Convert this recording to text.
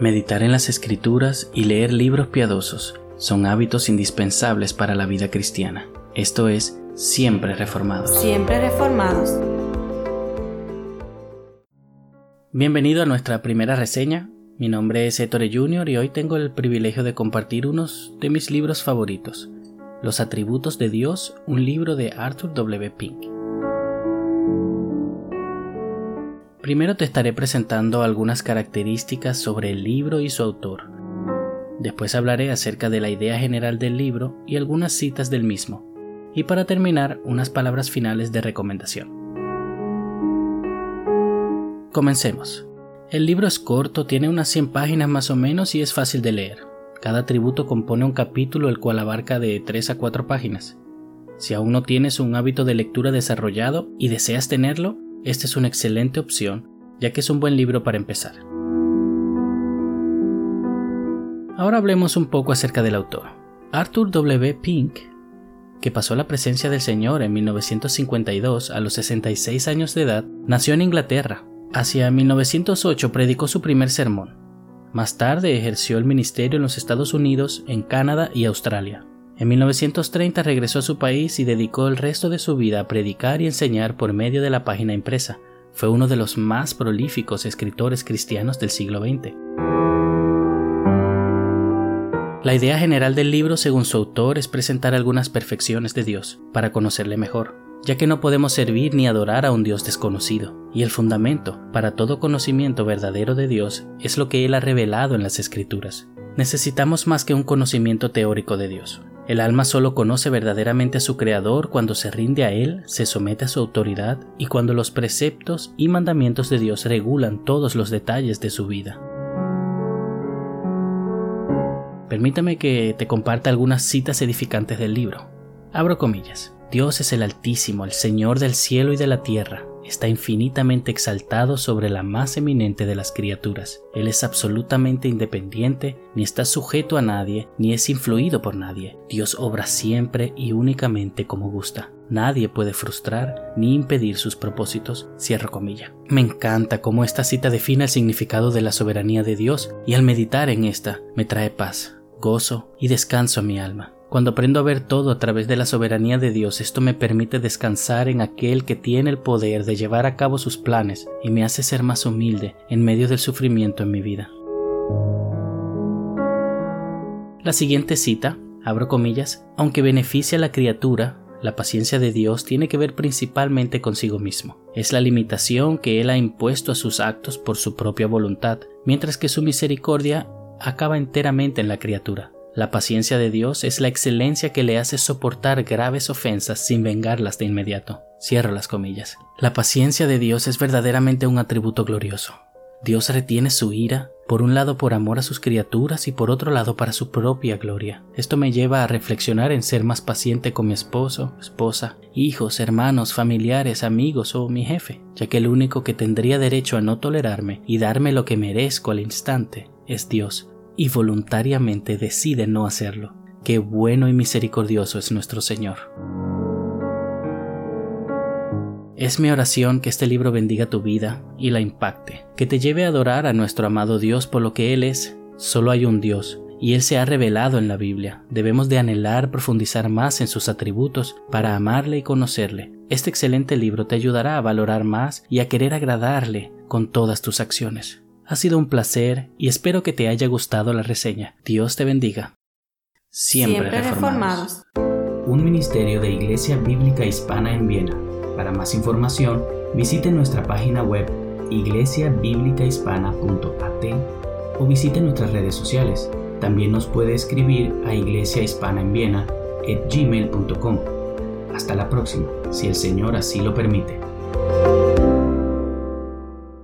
Meditar en las escrituras y leer libros piadosos son hábitos indispensables para la vida cristiana. Esto es, siempre reformados. Siempre reformados. Bienvenido a nuestra primera reseña. Mi nombre es Ettore Jr. y hoy tengo el privilegio de compartir unos de mis libros favoritos. Los atributos de Dios, un libro de Arthur W. Pink. Primero te estaré presentando algunas características sobre el libro y su autor. Después hablaré acerca de la idea general del libro y algunas citas del mismo. Y para terminar, unas palabras finales de recomendación. Comencemos. El libro es corto, tiene unas 100 páginas más o menos y es fácil de leer. Cada atributo compone un capítulo el cual abarca de 3 a 4 páginas. Si aún no tienes un hábito de lectura desarrollado y deseas tenerlo, esta es una excelente opción, ya que es un buen libro para empezar. Ahora hablemos un poco acerca del autor. Arthur W. Pink, que pasó la presencia del Señor en 1952 a los 66 años de edad, nació en Inglaterra. Hacia 1908 predicó su primer sermón. Más tarde ejerció el ministerio en los Estados Unidos, en Canadá y Australia. En 1930 regresó a su país y dedicó el resto de su vida a predicar y enseñar por medio de la página impresa. Fue uno de los más prolíficos escritores cristianos del siglo XX. La idea general del libro, según su autor, es presentar algunas perfecciones de Dios para conocerle mejor, ya que no podemos servir ni adorar a un Dios desconocido, y el fundamento para todo conocimiento verdadero de Dios es lo que Él ha revelado en las Escrituras. Necesitamos más que un conocimiento teórico de Dios, el alma solo conoce verdaderamente a su Creador cuando se rinde a Él, se somete a su autoridad y cuando los preceptos y mandamientos de Dios regulan todos los detalles de su vida. Permítame que te comparta algunas citas edificantes del libro. Abro comillas. Dios es el Altísimo, el Señor del cielo y de la tierra está infinitamente exaltado sobre la más eminente de las criaturas. Él es absolutamente independiente, ni está sujeto a nadie, ni es influido por nadie. Dios obra siempre y únicamente como gusta. Nadie puede frustrar ni impedir sus propósitos. Cierro comilla. Me encanta cómo esta cita define el significado de la soberanía de Dios y al meditar en esta me trae paz, gozo y descanso a mi alma. Cuando aprendo a ver todo a través de la soberanía de Dios, esto me permite descansar en aquel que tiene el poder de llevar a cabo sus planes y me hace ser más humilde en medio del sufrimiento en mi vida. La siguiente cita, abro comillas, aunque beneficia a la criatura, la paciencia de Dios tiene que ver principalmente consigo mismo. Es la limitación que Él ha impuesto a sus actos por su propia voluntad, mientras que su misericordia acaba enteramente en la criatura. La paciencia de Dios es la excelencia que le hace soportar graves ofensas sin vengarlas de inmediato. Cierro las comillas. La paciencia de Dios es verdaderamente un atributo glorioso. Dios retiene su ira, por un lado por amor a sus criaturas y por otro lado para su propia gloria. Esto me lleva a reflexionar en ser más paciente con mi esposo, esposa, hijos, hermanos, familiares, amigos o mi jefe, ya que el único que tendría derecho a no tolerarme y darme lo que merezco al instante es Dios, y voluntariamente decide no hacerlo. Qué bueno y misericordioso es nuestro Señor. Es mi oración que este libro bendiga tu vida y la impacte, que te lleve a adorar a nuestro amado Dios por lo que Él es. Solo hay un Dios, y Él se ha revelado en la Biblia. Debemos de anhelar profundizar más en sus atributos para amarle y conocerle. Este excelente libro te ayudará a valorar más y a querer agradarle con todas tus acciones. Ha sido un placer y espero que te haya gustado la reseña. Dios te bendiga. Siempre, reformados. Un ministerio de Iglesia Bíblica Hispana en Viena. Para más información, visite nuestra página web iglesiabiblicahispana.at o visite nuestras redes sociales. También nos puede escribir a iglesiahispanaenviena@gmail.com. Hasta la próxima, si el Señor así lo permite.